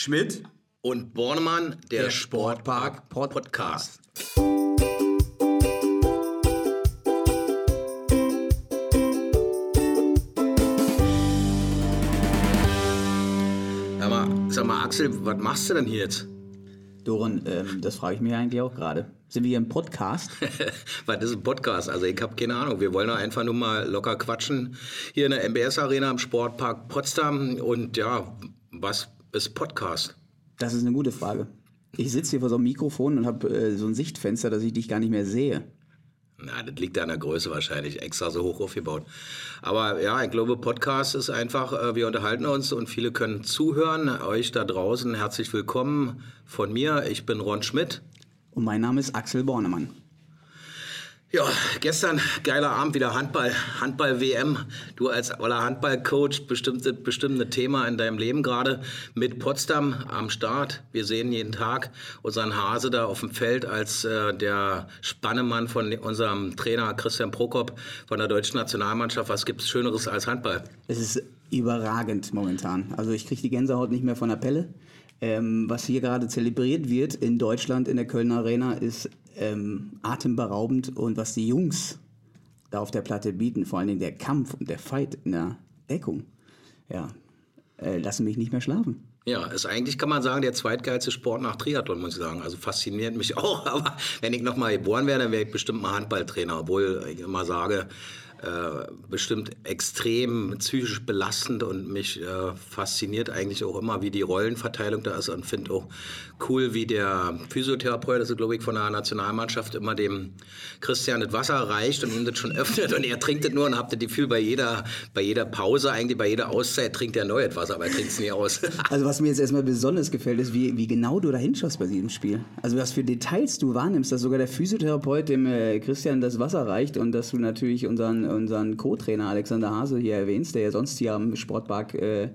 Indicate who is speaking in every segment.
Speaker 1: Schmidt
Speaker 2: und Bornemann, der,
Speaker 1: Der Sportpark
Speaker 2: Sportpark Podcast. Sag mal, sag mal, Axel, was machst du denn hier jetzt?
Speaker 1: Doren, ähm, das frage ich mich eigentlich auch gerade. Sind wir hier im Podcast?
Speaker 2: Was ist ein Podcast? Also ich habe keine Ahnung. Wir wollen da einfach nur mal locker quatschen. Hier in der MBS Arena im Sportpark Potsdam. Und ja, was ist Podcast?
Speaker 1: Das ist eine gute Frage. Ich sitze hier vor so einem Mikrofon und habe äh, so ein Sichtfenster, dass ich dich gar nicht mehr sehe.
Speaker 2: Na, das liegt an der Größe wahrscheinlich, extra so hoch aufgebaut. Aber ja, ich glaube, Podcast ist einfach, äh, wir unterhalten uns und viele können zuhören. Euch da draußen herzlich willkommen von mir. Ich bin Ron Schmidt.
Speaker 1: Und mein Name ist Axel Bornemann.
Speaker 2: Ja, gestern geiler Abend wieder Handball, Handball-WM. Du als oller Handball-Coach bestimmt, bestimmt ein Thema in deinem Leben gerade mit Potsdam am Start. Wir sehen jeden Tag unseren Hase da auf dem Feld als äh, der Spannemann von unserem Trainer Christian Prokop von der deutschen Nationalmannschaft. Was gibt's Schöneres als Handball?
Speaker 1: Es ist überragend momentan. Also ich kriege die Gänsehaut nicht mehr von der Pelle. Ähm, was hier gerade zelebriert wird in Deutschland in der Kölner Arena ist ähm, atemberaubend und was die Jungs da auf der Platte bieten, vor allen Dingen der Kampf und der Fight in der Deckung, ja, äh, lassen mich nicht mehr schlafen.
Speaker 2: Ja, ist eigentlich, kann man sagen, der zweitgeilste Sport nach Triathlon, muss ich sagen. Also fasziniert mich auch. Aber wenn ich nochmal geboren wäre, dann wäre ich bestimmt mal Handballtrainer. Obwohl ich immer sage, äh, bestimmt extrem psychisch belastend und mich äh, fasziniert eigentlich auch immer, wie die Rollenverteilung da ist und finde auch cool, wie der Physiotherapeut, ist glaube ich von der Nationalmannschaft, immer dem Christian das Wasser reicht und ihm das schon öffnet und er trinkt es nur und habt das Gefühl, bei jeder, bei jeder Pause, eigentlich bei jeder Auszeit trinkt er neues Wasser, aber er trinkt es nie aus.
Speaker 1: Also was mir jetzt erstmal besonders gefällt, ist, wie, wie genau du da hinschaust bei diesem Spiel. Also was für Details du wahrnimmst, dass sogar der Physiotherapeut dem äh, Christian das Wasser reicht und dass du natürlich unseren, unseren Co-Trainer Alexander Hase hier erwähnst, der ja sonst hier am Sportpark äh,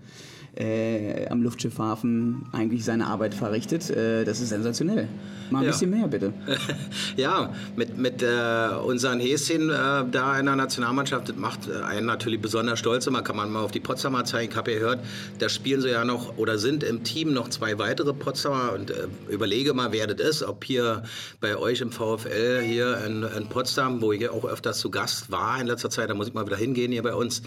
Speaker 1: äh, am Luftschiffhafen eigentlich seine Arbeit verrichtet. Äh, das ist sensationell. Mal ein
Speaker 2: Ja.
Speaker 1: bisschen mehr, bitte.
Speaker 2: Ja, mit, mit äh, unseren Häschen äh, da in der Nationalmannschaft, das macht äh, einen natürlich besonders stolz. Immer kann man mal auf die Potsdamer zeigen. Ich habe ja gehört, da spielen sie ja noch oder sind im Team noch zwei weitere Potsdamer und äh, überlege mal, wer das ist. Ob hier bei euch im VfL hier in, in Potsdam, wo ich ja auch öfters zu Gast war in letzter Zeit, da muss ich mal wieder hingehen hier bei uns,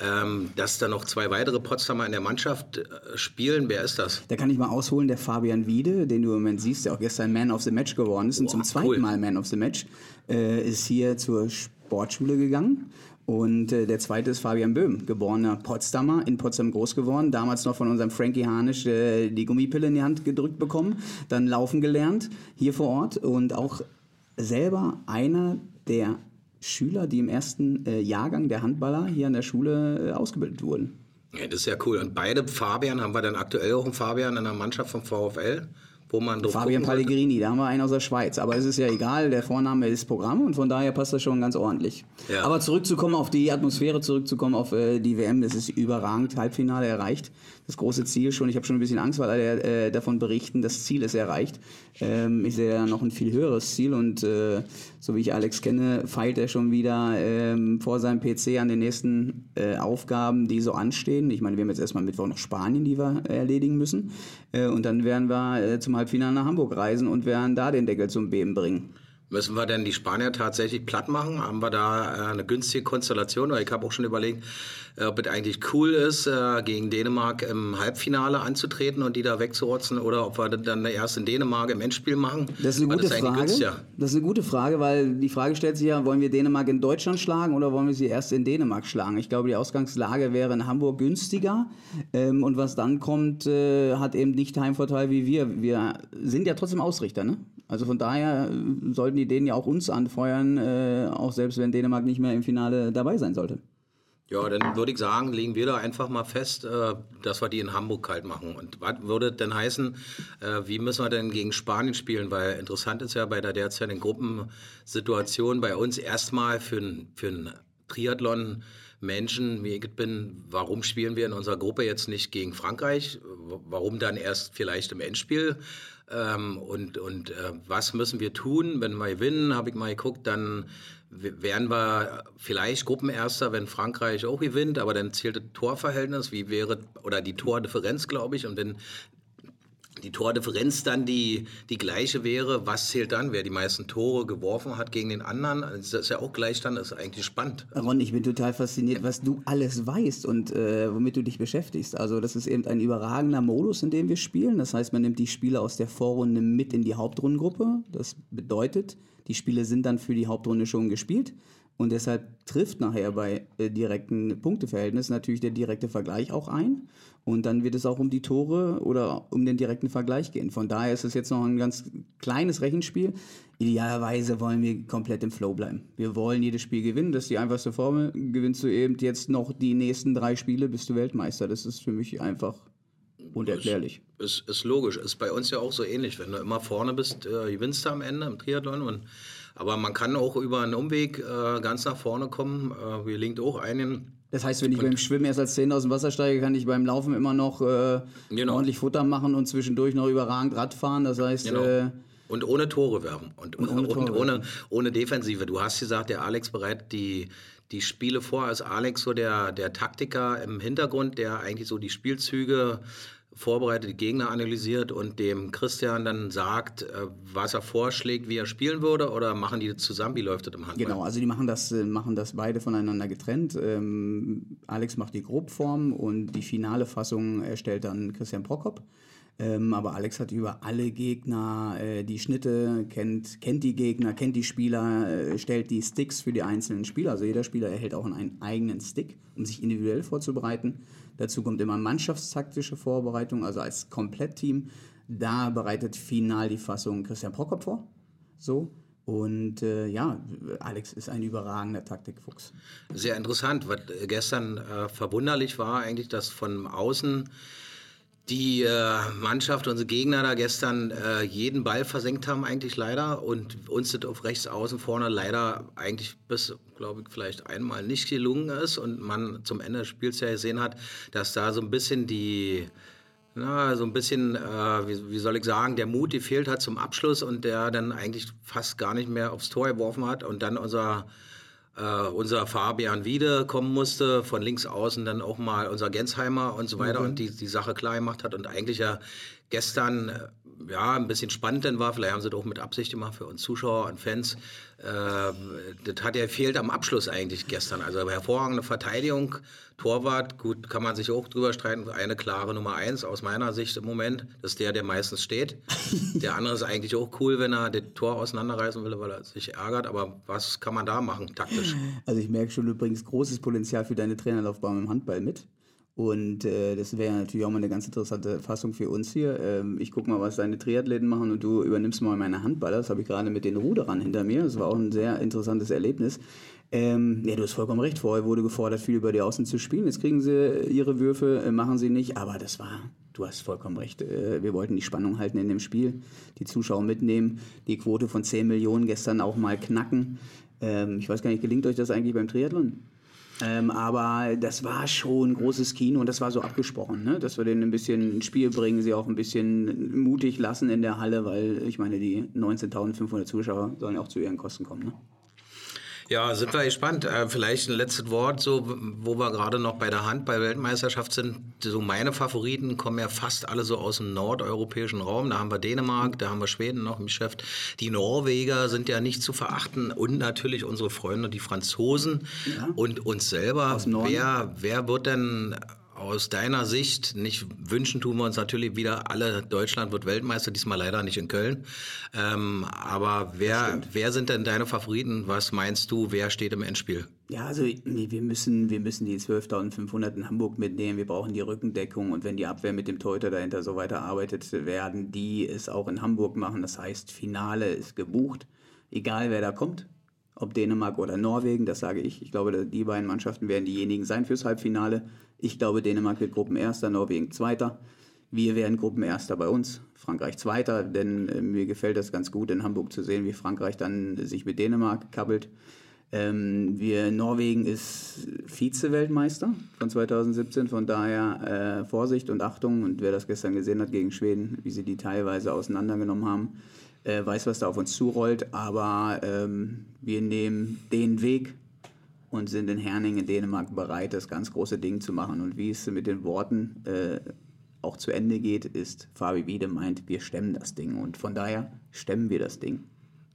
Speaker 2: ähm, dass da noch zwei weitere Potsdamer in der Mannschaft äh, spielen. Wer ist das?
Speaker 1: Da kann ich mal ausholen, der Fabian Wiede, den du im Moment siehst, der auch gestern Man of the Match geworden ist und
Speaker 2: Boah,
Speaker 1: zum zweiten
Speaker 2: cool.
Speaker 1: Mal Man of the Match, äh, ist hier zur Sportschule gegangen. Und äh, der zweite ist Fabian Böhm, geborener Potsdamer, in Potsdam groß geworden, damals noch von unserem Frankie Harnisch äh, die Gummipille in die Hand gedrückt bekommen, dann laufen gelernt hier vor Ort und auch selber einer der Schüler, die im ersten äh, Jahrgang der Handballer hier an der Schule äh, ausgebildet wurden.
Speaker 2: Ja, das ist ja cool. Und beide Fabian, haben wir dann aktuell auch einen Fabian in der Mannschaft vom VfL, wo man drauf
Speaker 1: Fabian? Pellegrini, da haben wir einen aus der Schweiz. Aber es ist ja egal, der Vorname ist Programm und von daher passt das schon ganz ordentlich.
Speaker 2: Ja.
Speaker 1: Aber zurückzukommen auf die Atmosphäre, zurückzukommen auf äh, die WM, das ist überragend. Halbfinale erreicht. Das große Ziel schon. Ich habe schon ein bisschen Angst, weil alle äh, davon berichten, das Ziel ist erreicht. Ähm, ich sehe ja noch ein viel höheres Ziel und äh, so wie ich Alex kenne, feilt er schon wieder ähm, vor seinem PC an den nächsten äh, Aufgaben, die so anstehen. Ich meine, wir haben jetzt erstmal Mittwoch noch Spanien, die wir äh, erledigen müssen. Äh, und dann werden wir äh, zum Halbfinale nach Hamburg reisen und werden da den Deckel zum Beben bringen.
Speaker 2: Müssen wir denn die Spanier tatsächlich platt machen? Haben wir da äh, eine günstige Konstellation? Ich habe auch schon überlegt, äh, ob es eigentlich cool ist, äh, gegen Dänemark im Halbfinale anzutreten und die da wegzurotzen oder ob wir dann erst in Dänemark im Endspiel machen.
Speaker 1: Das ist eine gute
Speaker 2: das eigentlich
Speaker 1: Frage.
Speaker 2: günstiger.
Speaker 1: Das ist eine gute Frage, weil die Frage stellt sich ja, wollen wir Dänemark in Deutschland schlagen oder wollen wir sie erst in Dänemark schlagen? Ich glaube, die Ausgangslage wäre in Hamburg günstiger. Ähm, und was dann kommt, hat eben nicht Heimvorteil wie wir. Wir sind ja trotzdem Ausrichter, ne? Also von daher äh, sollten die Dänen ja auch uns anfeuern, äh, auch selbst wenn Dänemark nicht mehr im Finale dabei sein sollte.
Speaker 2: Ja, dann würde ich sagen, legen wir da einfach mal fest, äh, dass wir die in Hamburg kalt machen. Und was würde denn heißen, äh, wie müssen wir denn gegen Spanien spielen? Weil interessant ist ja bei der derzeitigen Gruppensituation bei uns erstmal für ein, für ein Triathlon Menschen, wie ich bin, warum spielen wir in unserer Gruppe jetzt nicht gegen Frankreich? Warum dann erst vielleicht im Endspiel? Ähm, und und äh, was müssen wir tun, wenn wir gewinnen? Habe ich mal geguckt, dann wären wir vielleicht Gruppenerster, wenn Frankreich auch gewinnt, aber dann zählt das Torverhältnis, wie wäre, oder die Tordifferenz, glaube ich, und wenn die Tordifferenz dann die, die gleiche wäre, was zählt dann? Wer die meisten Tore geworfen hat gegen den anderen? Das ist ja auch gleich dann, das ist eigentlich spannend.
Speaker 1: Ron, ich bin total fasziniert, was du alles weißt und äh, womit du dich beschäftigst. Also das ist eben ein überragender Modus, in dem wir spielen. Das heißt, man nimmt die Spieler aus der Vorrunde mit in die Hauptrundengruppe. Das bedeutet, die Spiele sind dann für die Hauptrunde schon gespielt. Und deshalb trifft nachher bei äh, direkten Punkteverhältnissen natürlich der direkte Vergleich auch ein. Und dann wird es auch um die Tore oder um den direkten Vergleich gehen. Von daher ist es jetzt noch ein ganz kleines Rechenspiel. Idealerweise wollen wir komplett im Flow bleiben. Wir wollen jedes Spiel gewinnen. Das ist die einfachste Formel. Gewinnst du eben jetzt noch die nächsten drei Spiele, bist du Weltmeister. Das ist für mich einfach unerklärlich.
Speaker 2: Ist, ist, ist logisch. Ist bei uns ja auch so ähnlich. Wenn du immer vorne bist, äh, gewinnst du am Ende im Triathlon und aber man kann auch über einen Umweg äh, ganz nach vorne kommen. Äh, wir linkt auch einen.
Speaker 1: Das heißt, wenn ich beim Schwimmen erst als Zehn aus dem Wasser steige, kann ich beim Laufen immer noch äh, genau. ordentlich Futter machen und zwischendurch noch überragend Rad fahren. Das heißt. Genau.
Speaker 2: Äh, und ohne Tore werfen. Und, und, ohne, und ohne, ohne, Defensive. Du hast gesagt, der Alex bereitet die, die Spiele vor als Alex so der, der Taktiker im Hintergrund, der eigentlich so die Spielzüge vorbereitet, die Gegner analysiert und dem Christian dann sagt, äh, was er vorschlägt, wie er spielen würde, oder machen die zusammen? Wie läuft das im Handball?
Speaker 1: Genau, also die machen das, äh, machen das beide voneinander getrennt. Ähm, Alex macht die Grobform und die finale Fassung erstellt dann Christian Prokop. Ähm, aber Alex hat über alle Gegner äh, die Schnitte, kennt, kennt die Gegner, kennt die Spieler, stellt die Sticks für die einzelnen Spieler. Also jeder Spieler erhält auch einen eigenen Stick, um sich individuell vorzubereiten. Dazu kommt immer mannschaftstaktische Vorbereitung, also als Komplettteam. Da bereitet final die Fassung Christian Prokop vor. So. Und äh, ja, Alex ist ein überragender Taktikfuchs.
Speaker 2: Sehr interessant. Was gestern äh, verwunderlich war, eigentlich, dass von außen die äh, Mannschaft, unsere Gegner da gestern äh, jeden Ball versenkt haben eigentlich leider und uns das auf rechts außen vorne leider eigentlich bis, glaube ich, vielleicht einmal nicht gelungen ist und man zum Ende des Spiels ja gesehen hat, dass da so ein bisschen die na, so ein bisschen, äh, wie, wie, soll ich sagen, der Mut, die fehlt hat zum Abschluss und der dann eigentlich fast gar nicht mehr aufs Tor geworfen hat und dann unser äh, unser Fabian Wiede kommen musste, von links außen dann auch mal unser Gensheimer und so weiter mhm. und die, die Sache klar gemacht hat und eigentlich ja gestern äh, ja ein bisschen spannend dann war, vielleicht haben sie das auch mit Absicht gemacht für uns Zuschauer und Fans. Äh, das hat ja fehlt am Abschluss eigentlich gestern. Also hervorragende Verteidigung, Torwart, gut, kann man sich auch drüber streiten. Eine klare Nummer eins aus meiner Sicht im Moment, das ist der, der meistens steht. der andere ist eigentlich auch cool, wenn er das Tor auseinanderreißen will, weil er sich ärgert. Aber was kann man da machen, taktisch?
Speaker 1: Also ich merke schon übrigens großes Potenzial für deine Trainerlaufbahn im Handball mit. Und äh, das wäre natürlich auch mal eine ganz interessante Fassung für uns hier. Ähm, ich gucke mal, was deine Triathleten machen und du übernimmst mal meine Handballer. Das habe ich gerade mit den Ruderern hinter mir. Das war auch ein sehr interessantes Erlebnis. Ähm, ja, du hast vollkommen recht. Vorher wurde gefordert, viel über die Außen zu spielen. Jetzt kriegen sie ihre Würfe, äh, machen sie nicht. Aber das war, du hast vollkommen recht. Äh, wir wollten die Spannung halten in dem Spiel, die Zuschauer mitnehmen, die Quote von 10 Millionen gestern auch mal knacken. Ähm, ich weiß gar nicht, gelingt euch das eigentlich beim Triathlon? Ähm, aber das war schon großes Kino und das war so abgesprochen, ne? dass wir denen ein bisschen ins Spiel bringen, sie auch ein bisschen mutig lassen in der Halle, weil ich meine, die 19.500 Zuschauer sollen auch zu ihren Kosten kommen. Ne?
Speaker 2: Ja, sind wir gespannt. Äh, vielleicht ein letztes Wort, so, wo wir gerade noch bei der Handball-Weltmeisterschaft sind. So meine Favoriten kommen ja fast alle so aus dem nordeuropäischen Raum. Da haben wir Dänemark, da haben wir Schweden noch im Geschäft. Die Norweger sind ja nicht zu verachten und natürlich unsere Freunde, die Franzosen ja. und uns selber. Wer, wer wird denn aus deiner Sicht, nicht wünschen tun wir uns natürlich wieder alle, Deutschland wird Weltmeister, diesmal leider nicht in Köln. Ähm, aber wer, wer sind denn deine Favoriten? Was meinst du, wer steht im Endspiel?
Speaker 1: Ja, also wir müssen, wir müssen die 12.500 in Hamburg mitnehmen. Wir brauchen die Rückendeckung und wenn die Abwehr mit dem Torhüter dahinter so weiter arbeitet, werden die es auch in Hamburg machen. Das heißt, Finale ist gebucht, egal wer da kommt ob Dänemark oder Norwegen, das sage ich. Ich glaube, die beiden Mannschaften werden diejenigen sein fürs Halbfinale. Ich glaube, Dänemark wird Gruppenerster, Norwegen Zweiter. Wir werden Gruppenerster bei uns, Frankreich Zweiter, denn äh, mir gefällt das ganz gut, in Hamburg zu sehen, wie Frankreich dann sich mit Dänemark kabbelt. Ähm, wir, Norwegen ist Vize-Weltmeister von 2017, von daher äh, Vorsicht und Achtung. Und wer das gestern gesehen hat gegen Schweden, wie sie die teilweise auseinandergenommen haben, äh, weiß, was da auf uns zurollt. Aber ähm, wir nehmen den Weg, und sind in Herning in Dänemark bereit, das ganz große Ding zu machen. Und wie es mit den Worten äh, auch zu Ende geht, ist Fabi Wiede meint, wir stemmen das Ding. Und von daher stemmen wir das Ding.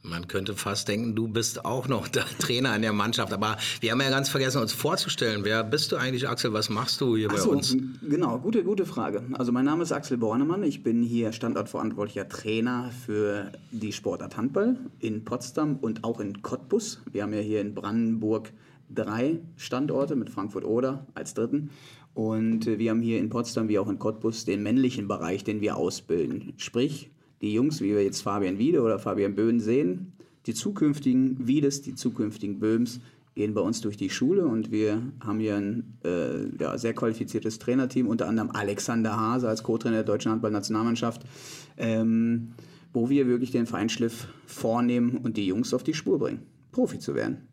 Speaker 2: Man könnte fast denken, du bist auch noch der Trainer in der Mannschaft. Aber wir haben ja ganz vergessen, uns vorzustellen. Wer bist du eigentlich, Axel? Was machst du hier Ach bei so, uns?
Speaker 1: Genau, gute, gute Frage. Also mein Name ist Axel Bornemann. Ich bin hier standortverantwortlicher Trainer für die Sportart Handball in Potsdam und auch in Cottbus. Wir haben ja hier in Brandenburg drei Standorte mit Frankfurt-Oder als dritten. Und wir haben hier in Potsdam wie auch in Cottbus den männlichen Bereich, den wir ausbilden. Sprich, die Jungs, wie wir jetzt Fabian Wiede oder Fabian Böhn sehen, die zukünftigen Wiedes, die zukünftigen Böhms, gehen bei uns durch die Schule und wir haben hier ein äh, ja, sehr qualifiziertes Trainerteam, unter anderem Alexander Hase als Co-Trainer der deutschen Handballnationalmannschaft, ähm, wo wir wirklich den Feinschliff vornehmen und die Jungs auf die Spur bringen, Profi zu werden.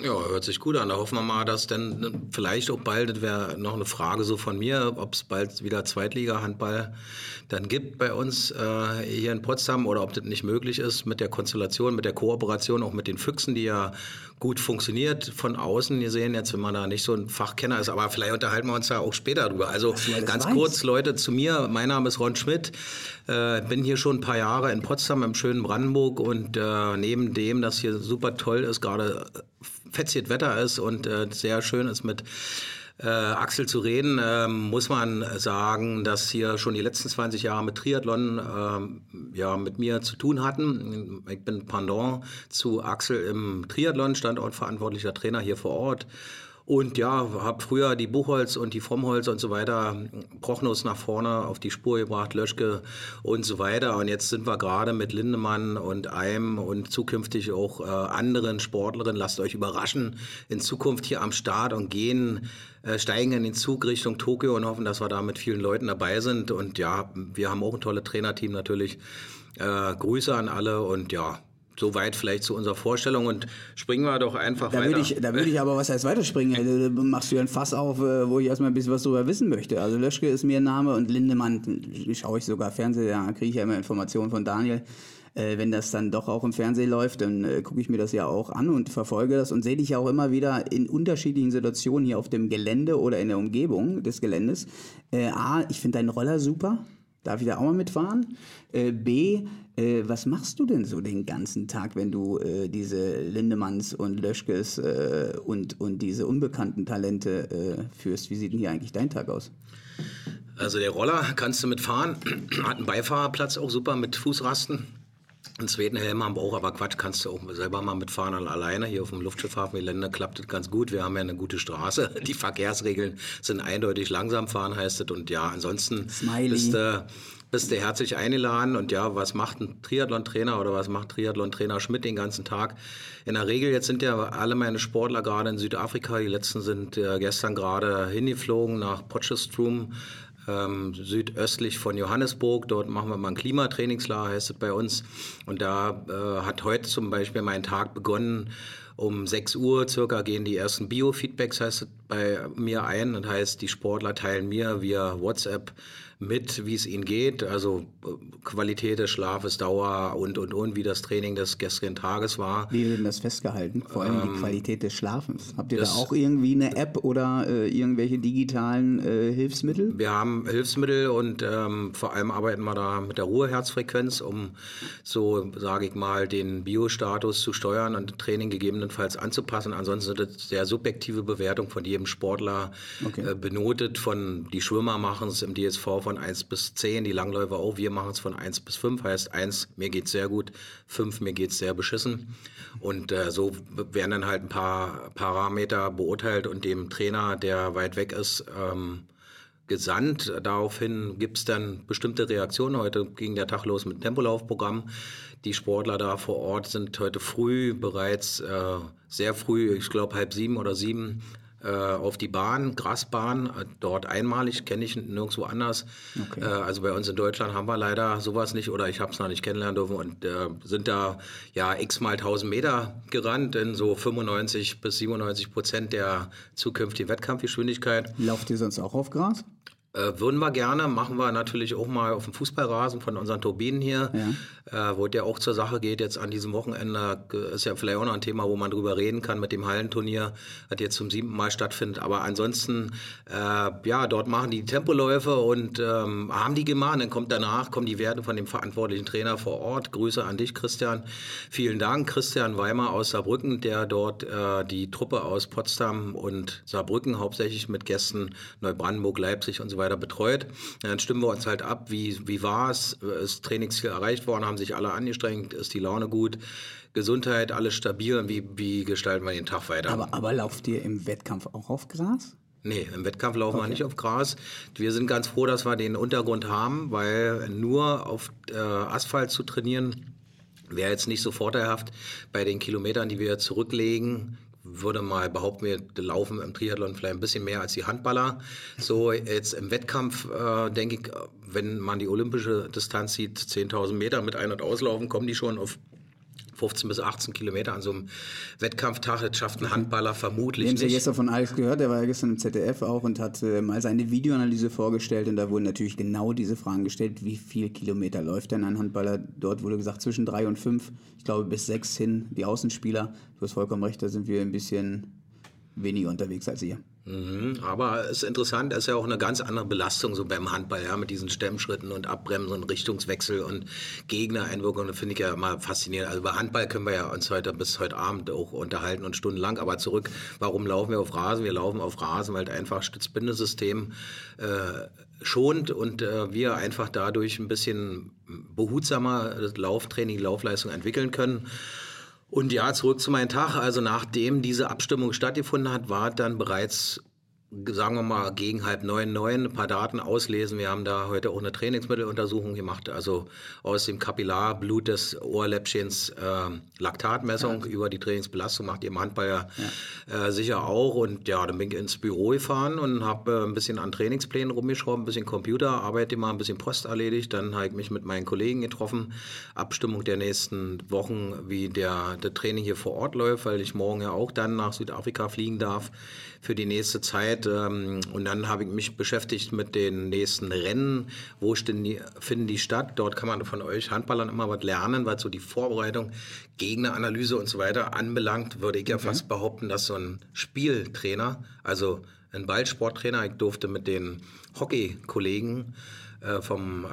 Speaker 2: Ja, hört sich gut an. Da hoffen wir mal, dass dann vielleicht auch bald, das wäre noch eine Frage so von mir, ob es bald wieder Zweitliga-Handball dann gibt bei uns äh, hier in Potsdam oder ob das nicht möglich ist mit der Konstellation, mit der Kooperation auch mit den Füchsen, die ja gut funktioniert von außen Wir sehen jetzt, wenn man da nicht so ein Fachkenner ist, aber vielleicht unterhalten wir uns ja auch später drüber. Also ganz weiß. kurz, Leute, zu mir. Mein Name ist Ron Schmidt. Äh, bin hier schon ein paar Jahre in Potsdam im schönen Brandenburg und äh, neben dem, dass hier super toll ist, gerade fetziges Wetter ist und äh, sehr schön ist mit äh, Axel zu reden, äh, muss man sagen, dass hier schon die letzten 20 Jahre mit Triathlon äh, ja mit mir zu tun hatten. Ich bin Pendant zu Axel im Triathlon, standortverantwortlicher Trainer hier vor Ort und ja, habe früher die Buchholz und die Frommholz und so weiter, Prochnos nach vorne auf die Spur gebracht, Löschke und so weiter. Und jetzt sind wir gerade mit Lindemann und Eim und zukünftig auch äh, anderen Sportlerinnen, lasst euch überraschen, in Zukunft hier am Start und gehen, äh, steigen in den Zug Richtung Tokio und hoffen, dass wir da mit vielen Leuten dabei sind. Und ja, wir haben auch ein tolles Trainerteam natürlich. Äh, Grüße an alle und ja, Soweit vielleicht zu unserer Vorstellung und springen wir doch einfach
Speaker 1: da
Speaker 2: weiter.
Speaker 1: Würde ich, da würde ich aber was heißt weiterspringen? Also, da machst du ja ein Fass auf, äh, wo ich erstmal ein bisschen was darüber wissen möchte. Also Löschke ist mir ein Name und Lindemann schaue ich sogar Fernsehen, da kriege ich ja immer Informationen von Daniel. Äh, wenn das dann doch auch im Fernsehen läuft, dann äh, gucke ich mir das ja auch an und verfolge das und sehe dich ja auch immer wieder in unterschiedlichen Situationen hier auf dem Gelände oder in der Umgebung des Geländes. Äh, A, ich finde deinen Roller super. Darf ich da auch mal mitfahren? Äh, B, äh, was machst du denn so den ganzen Tag, wenn du äh, diese Lindemanns und Löschkes äh, und, und diese unbekannten Talente äh, führst? Wie sieht denn hier eigentlich dein Tag aus?
Speaker 2: Also der Roller kannst du mitfahren, hat einen Beifahrerplatz auch super mit Fußrasten. Einen zweiten Helm haben wir auch, aber Quatsch, kannst du auch selber mal mitfahren alleine. Hier auf dem Luftschiffhafen Gelände klappt das ganz gut. Wir haben ja eine gute Straße. Die Verkehrsregeln sind eindeutig langsam fahren, heißt es. Und ja, ansonsten Smiley. bist du bist du herzlich eingeladen. Und ja, was macht ein Triathlon-Trainer oder was macht Triathlon-Trainer Schmidt den ganzen Tag? In der Regel, jetzt sind ja alle meine Sportler gerade in Südafrika. Die letzten sind äh, gestern gerade hingeflogen nach Potchefstroom ähm, südöstlich von Johannesburg. Dort machen wir mal ein Klimatrainingslager, heißt es bei uns. Und da äh, hat heute zum Beispiel mein Tag begonnen. Um 6 Uhr circa gehen die ersten Biofeedbacks, heißt es bei mir ein. Das heißt, die Sportler teilen mir via WhatsApp mit, wie es ihnen geht, also äh, Qualität des Schlafes, Dauer und, und, und, wie das Training des gestrigen Tages war.
Speaker 1: Wie wird denn das festgehalten? Vor allem ähm, die Qualität des Schlafens. Habt ihr da auch irgendwie eine App oder äh, irgendwelche digitalen äh, Hilfsmittel?
Speaker 2: Wir haben Hilfsmittel und ähm, vor allem arbeiten wir da mit der Ruheherzfrequenz, um so, sage ich mal, den Biostatus zu steuern und Training gegebenenfalls anzupassen. Ansonsten ist das sehr subjektive Bewertung von jedem Sportler okay. äh, benotet. Von die Schwimmer machen es im DSV von von 1 bis 10, die Langläufer auch. Wir machen es von 1 bis 5, heißt 1, mir geht es sehr gut, 5, mir geht es sehr beschissen. Und äh, so werden dann halt ein paar Parameter beurteilt und dem Trainer, der weit weg ist, ähm, gesandt. Daraufhin gibt es dann bestimmte Reaktionen. Heute ging der Tag los mit Tempolaufprogramm. Die Sportler da vor Ort sind heute früh bereits äh, sehr früh, ich glaube halb sieben oder sieben, auf die Bahn, Grasbahn, äh, dort einmalig, kenne ich nirgendwo anders. Okay. Äh, also bei uns in Deutschland haben wir leider sowas nicht oder ich habe es noch nicht kennenlernen dürfen und äh, sind da ja x mal 1000 Meter gerannt in so 95 bis 97 Prozent der zukünftigen Wettkampfgeschwindigkeit.
Speaker 1: Lauft ihr sonst auch auf Gras?
Speaker 2: Äh, würden wir gerne, machen wir natürlich auch mal auf dem Fußballrasen von unseren Turbinen hier, ja. äh, wo der auch zur Sache geht. Jetzt an diesem Wochenende ist ja vielleicht auch noch ein Thema, wo man drüber reden kann mit dem Hallenturnier, das jetzt zum siebten Mal stattfindet. Aber ansonsten, äh, ja, dort machen die Tempoläufe und ähm, haben die gemacht. Dann kommt danach, kommen die Werte von dem verantwortlichen Trainer vor Ort. Grüße an dich, Christian. Vielen Dank, Christian Weimar aus Saarbrücken, der dort äh, die Truppe aus Potsdam und Saarbrücken hauptsächlich mit Gästen Neubrandenburg, Leipzig und so weiter weiter betreut. Dann stimmen wir uns halt ab, wie, wie war es, ist Trainingsziel erreicht worden, haben sich alle angestrengt, ist die Laune gut, Gesundheit, alles stabil und wie, wie gestalten wir den Tag weiter.
Speaker 1: Aber, aber lauft ihr im Wettkampf auch auf Gras?
Speaker 2: Nee, im Wettkampf laufen okay. wir nicht auf Gras. Wir sind ganz froh, dass wir den Untergrund haben, weil nur auf äh, Asphalt zu trainieren wäre jetzt nicht so vorteilhaft. Bei den Kilometern, die wir zurücklegen, würde mal behaupten, wir laufen im Triathlon vielleicht ein bisschen mehr als die Handballer. So jetzt im Wettkampf äh, denke ich, wenn man die olympische Distanz sieht, 10.000 Meter mit Ein- und Auslaufen, kommen die schon auf 15 bis 18 Kilometer an so einem Wettkampftag. Das schafft ein Handballer vermutlich
Speaker 1: Wir
Speaker 2: haben
Speaker 1: Sie gestern von Alex gehört, der war ja gestern im ZDF auch und hat äh, mal seine Videoanalyse vorgestellt und da wurden natürlich genau diese Fragen gestellt, wie viel Kilometer läuft denn ein Handballer? Dort wurde gesagt zwischen drei und fünf, ich glaube bis sechs hin, die Außenspieler. Du hast vollkommen recht, da sind wir ein bisschen weniger unterwegs als ihr.
Speaker 2: Mhm, aber es ist interessant, es ist ja auch eine ganz andere Belastung so beim Handball, ja, mit diesen Stemmschritten und Abbremsen und Richtungswechsel und Gegnereinwirkung. Das finde ich ja immer faszinierend. Also bei Handball können wir ja uns heute bis heute Abend auch unterhalten und stundenlang. Aber zurück, warum laufen wir auf Rasen? Wir laufen auf Rasen, weil einfach Stützbindesystem äh, schont und äh, wir einfach dadurch ein bisschen behutsamer das Lauftraining, Laufleistung entwickeln können. Und ja, zurück zu meinem Tag. Also nachdem diese Abstimmung stattgefunden hat, war dann bereits sagen wir mal, gegen halb neun, neun ein paar Daten auslesen. Wir haben da heute auch eine Trainingsmitteluntersuchung gemacht, also aus dem Kapillarblut des Ohrläppchens äh, Laktatmessung ja. über die Trainingsbelastung macht ihr im Handball ja, ja. Äh, sicher auch. Und ja, dann bin ich ins Büro gefahren und habe äh, ein bisschen an Trainingsplänen rumgeschraubt, ein bisschen Computer, arbeite mal ein bisschen Post erledigt. Dann habe ich mich mit meinen Kollegen getroffen. Abstimmung der nächsten Wochen, wie der, der Training hier vor Ort läuft, weil ich morgen ja auch dann nach Südafrika fliegen darf für die nächste Zeit. Ähm, und dann habe ich mich beschäftigt mit den nächsten Rennen. Wo die, finden die statt? Dort kann man von euch Handballern immer was lernen, was so die Vorbereitung, Gegneranalyse und so weiter anbelangt, würde ich ja okay. fast behaupten, dass so ein Spieltrainer, also ein Ballsporttrainer, ich durfte mit den Hockey-Kollegen vom äh,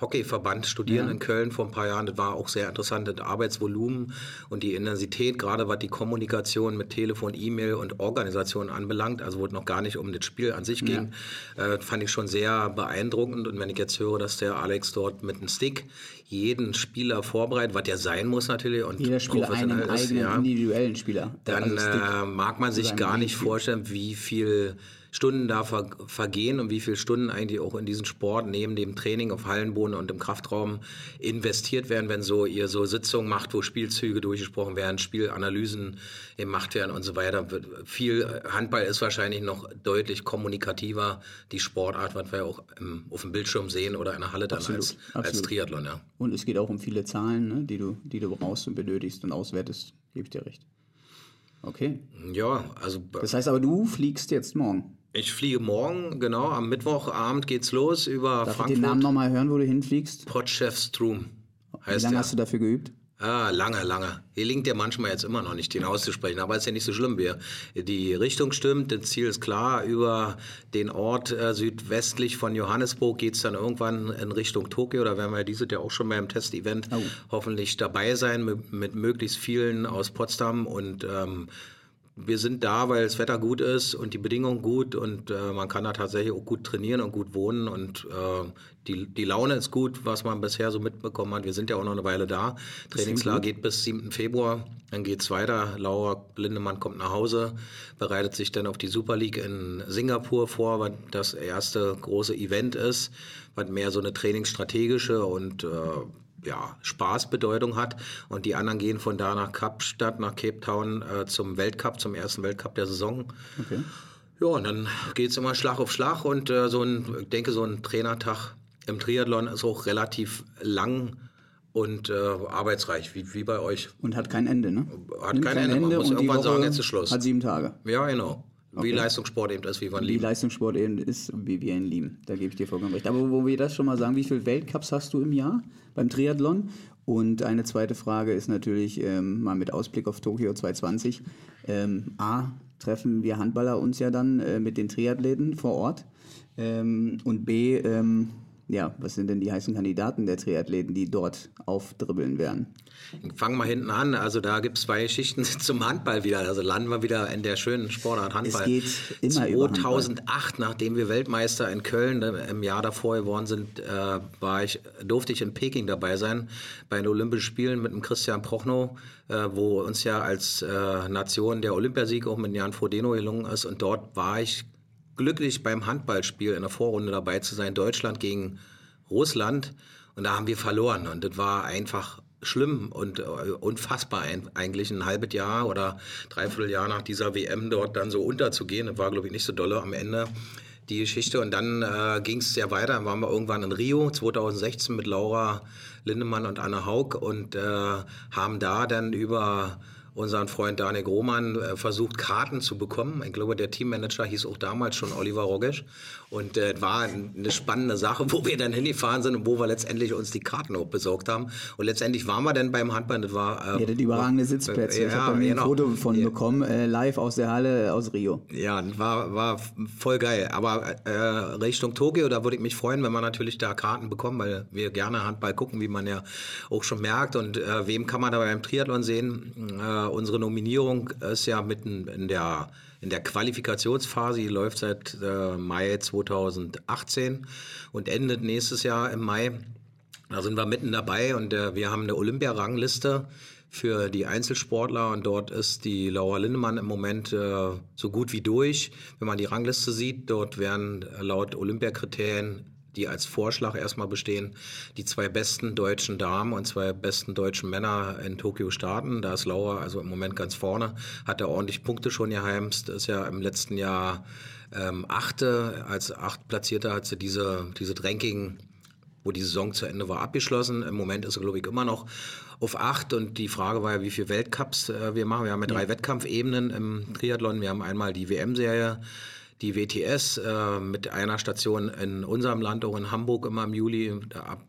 Speaker 2: Hockeyverband studieren ja. in Köln vor ein paar Jahren. Das war auch sehr interessant, das Arbeitsvolumen und die Intensität, gerade was die Kommunikation mit Telefon, E-Mail und Organisation anbelangt, also wo es noch gar nicht um das Spiel an sich ging, ja. äh, fand ich schon sehr beeindruckend. Und wenn ich jetzt höre, dass der Alex dort mit einem Stick jeden Spieler vorbereitet, was der sein muss natürlich und
Speaker 1: Jeder Spieler einen ist, eigenen ja, individuellen Spieler.
Speaker 2: Dann also äh, mag man sich gar nicht vorstellen, wie viel Stunden da ver vergehen und wie viele Stunden eigentlich auch in diesen Sport neben dem Training auf Hallenboden und im Kraftraum investiert werden, wenn so ihr so Sitzungen macht, wo Spielzüge durchgesprochen werden, Spielanalysen gemacht werden und so weiter. Viel Handball ist wahrscheinlich noch deutlich kommunikativer, die Sportart, was wir auch im, auf dem Bildschirm sehen oder in der Halle dann absolut, als, absolut. als Triathlon. Ja.
Speaker 1: Und es geht auch um viele Zahlen, ne, die, du, die du brauchst und benötigst und auswertest, gebe ich dir recht. Okay.
Speaker 2: Ja, also.
Speaker 1: Das heißt aber, du fliegst jetzt morgen.
Speaker 2: Ich fliege morgen, genau, am Mittwochabend geht's los über
Speaker 1: Darf
Speaker 2: Frankfurt.
Speaker 1: ich den Namen nochmal hören, wo du hinfliegst?
Speaker 2: Potchefstroom
Speaker 1: heißt Wie lange der. hast du dafür geübt?
Speaker 2: Ah, lange, lange. Hier linkt ja manchmal jetzt immer noch nicht, den auszusprechen, aber ist ja nicht so schlimm. Wir, die Richtung stimmt, das Ziel ist klar. Über den Ort äh, südwestlich von Johannesburg geht's dann irgendwann in Richtung Tokio. Da werden wir dieses Jahr auch schon beim Testevent oh. hoffentlich dabei sein, mit, mit, möglichst vielen aus Potsdam und ähm, wir sind da, weil das Wetter gut ist und die Bedingungen gut und äh, man kann da tatsächlich auch gut trainieren und gut wohnen und äh, die, die Laune ist gut, was man bisher so mitbekommen hat. Wir sind ja auch noch eine Weile da. Trainingslager geht bis 7. Februar, dann geht's weiter. Laura Lindemann kommt nach Hause, bereitet sich dann auf die Super League in Singapur vor, was das erste große Event ist, was mehr so eine trainingsstrategische und äh, ja, Spaßbedeutung hat. Und die anderen gehen von da nach Kapstadt, nach Cape Town äh, zum Weltcup, zum ersten Weltcup der Saison. Okay. Ja, und dann geht es immer Schlag auf Schlag und äh, so ein, ich denke, so ein Trainertag im Triathlon ist auch relativ lang und äh, arbeitsreich, wie, wie bei euch.
Speaker 1: Und hat kein Ende, ne?
Speaker 2: Hat kein, kein, Ende. Man
Speaker 1: muss
Speaker 2: irgendwann sagen, jetzt ist Schluss.
Speaker 1: Hat sieben Tage.
Speaker 2: Ja, genau. Wie Leistungssport eben ist, wie wir ihn lieben.
Speaker 1: Wie Leistungssport eben ist, wie wir ihn lieben. Da gebe ich dir vollkommen recht. Aber wo wir das schon mal sagen, wie viele Weltcups hast du im Jahr beim Triathlon? Und eine zweite Frage ist natürlich ähm, mal mit Ausblick auf Tokio 2020. Ähm, A, treffen wir Handballer uns ja dann äh, mit den Triathleten vor Ort. Ähm, und B, ähm, ja, was sind denn die heißen Kandidaten der Triathleten, die dort aufdribbeln werden?
Speaker 2: Fangen wir hinten an. Also da gibt es zwei Schichten zum Handball wieder. Also landen wir wieder in der schönen Sportart Handball.
Speaker 1: Es geht immer
Speaker 2: 2008, nachdem wir Weltmeister in Köln im Jahr davor geworden sind, äh, war ich, durfte ich in Peking dabei sein bei den Olympischen Spielen mit dem Christian Prochnow, äh, wo uns ja als äh, Nation der Olympiasieg auch mit Jan Frodeno gelungen ist. Und dort war ich glücklich beim Handballspiel in der Vorrunde dabei zu sein, Deutschland gegen Russland. Und da haben wir verloren. Und das war einfach schlimm und äh, unfassbar eigentlich ein halbes Jahr oder dreiviertel Jahr nach dieser WM dort dann so unterzugehen. Das war, glaube ich, nicht so dolle am Ende die Geschichte. Und dann äh, ging es ja weiter. Dann waren wir irgendwann in Rio 2016 mit Laura Lindemann und Anne Haug und äh, haben da dann über unseren Freund Daniel Grohmann äh, versucht, Karten zu bekommen. Ich glaube, der Teammanager hieß auch damals schon Oliver Rogesch. Und äh, war eine spannende Sache, wo wir dann hingefahren sind und wo wir letztendlich uns die Karten auch besorgt haben. Und letztendlich waren wir dann beim Handball. Das war,
Speaker 1: äh, ja, das überragende Sitzplätze. Äh, ich habe da genau. ein Foto von bekommen, äh, live aus der Halle aus Rio.
Speaker 2: Ja, war, war voll geil. Aber äh, Richtung Tokio, da würde ich mich freuen, wenn wir natürlich da Karten bekommen, weil wir gerne Handball gucken, wie man ja auch schon merkt. Und wem kann man da beim Triathlon sehen? Äh, unsere Nominierung ist ja mitten in der, in der Qualifikationsphase, die läuft seit äh, Mai 2018 und endet nächstes Jahr im Mai. Da sind wir mitten dabei und äh, wir haben eine Olympiarangliste für die Einzelsportler und dort ist die Laura Lindemann im Moment äh, so gut wie durch. Wenn man die Rangliste sieht, dort werden laut Olympiakriterien die als Vorschlag erstmal bestehen, die zwei besten deutschen Damen und zwei besten deutschen Männer in Tokio starten. Da ist Laura also im Moment ganz vorne, hat er ordentlich Punkte schon geheimst, ist ja im letzten Jahr ähm, Achte, als Achtplatzierter hat sie diese, diese Ranking wo die Saison zu Ende war, abgeschlossen. Im Moment ist er, glaube ich, immer noch auf acht. Und die Frage war ja, wie viele Weltcups äh, wir machen. Wir haben ja drei ja. Wettkampfebenen im Triathlon. Wir haben einmal die WM-Serie, die WTS äh, mit einer Station in unserem Land, auch in Hamburg immer im Juli,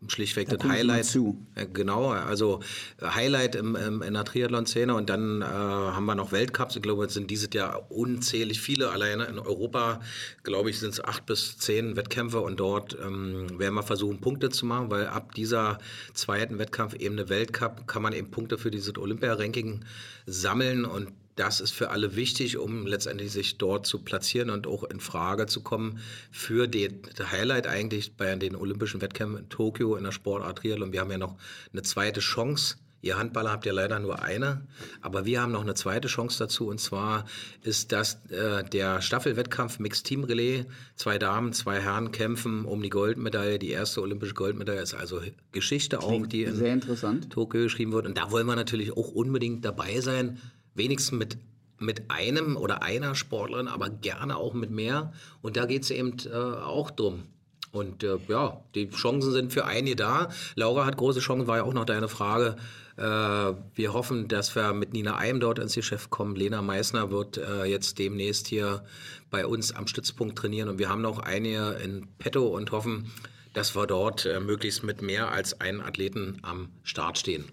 Speaker 2: schlichtweg da das Highlight. Zu. Äh, genau, also Highlight im, im, in der Triathlon-Szene und dann äh, haben wir noch Weltcups. Ich glaube, es sind dieses Jahr unzählig viele. Alleine in Europa, glaube ich, sind es acht bis zehn Wettkämpfe und dort ähm, werden wir versuchen, Punkte zu machen, weil ab dieser zweiten Wettkampfebene Weltcup kann man eben Punkte für dieses Olympia-Ranking sammeln und das ist für alle wichtig, um letztendlich sich dort zu platzieren und auch in Frage zu kommen für den Highlight eigentlich bei den Olympischen Wettkämpfen in Tokio in der Sportart Triathlon. Wir haben ja noch eine zweite Chance. Ihr Handballer habt ja leider nur eine, aber wir haben noch eine zweite Chance dazu und zwar ist das äh, der Staffelwettkampf Mixed Team Relais. Zwei Damen, zwei Herren kämpfen um die Goldmedaille. Die erste olympische Goldmedaille ist also Geschichte Klingt auch, die in Tokio geschrieben wird. Und da wollen wir natürlich auch unbedingt dabei sein wenigstens mit, mit einem oder einer Sportlerin, aber gerne auch mit mehr. Und da geht es eben äh, auch drum. Und äh, ja, die Chancen sind für einige da. Laura hat große Chancen, war ja auch noch deine Frage. Äh, wir hoffen, dass wir mit Nina Eim dort ins Geschäft kommen. Lena Meissner wird äh, jetzt demnächst hier bei uns am Stützpunkt trainieren. Und wir haben noch einige in petto und hoffen, dass wir dort äh, möglichst mit mehr als einen Athleten am Start stehen.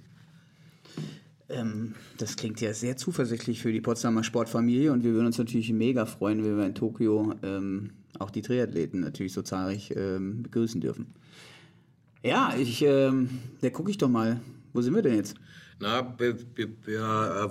Speaker 1: Ähm, das klingt ja sehr zuversichtlich für die Potsdamer Sportfamilie und wir würden uns natürlich mega freuen, wenn wir in Tokio ähm, auch die Triathleten natürlich so zahlreich ähm, begrüßen dürfen. Ja, ich, ähm, da gucke ich doch mal. Wo sind wir denn jetzt?
Speaker 2: Na, wir, wir, wir,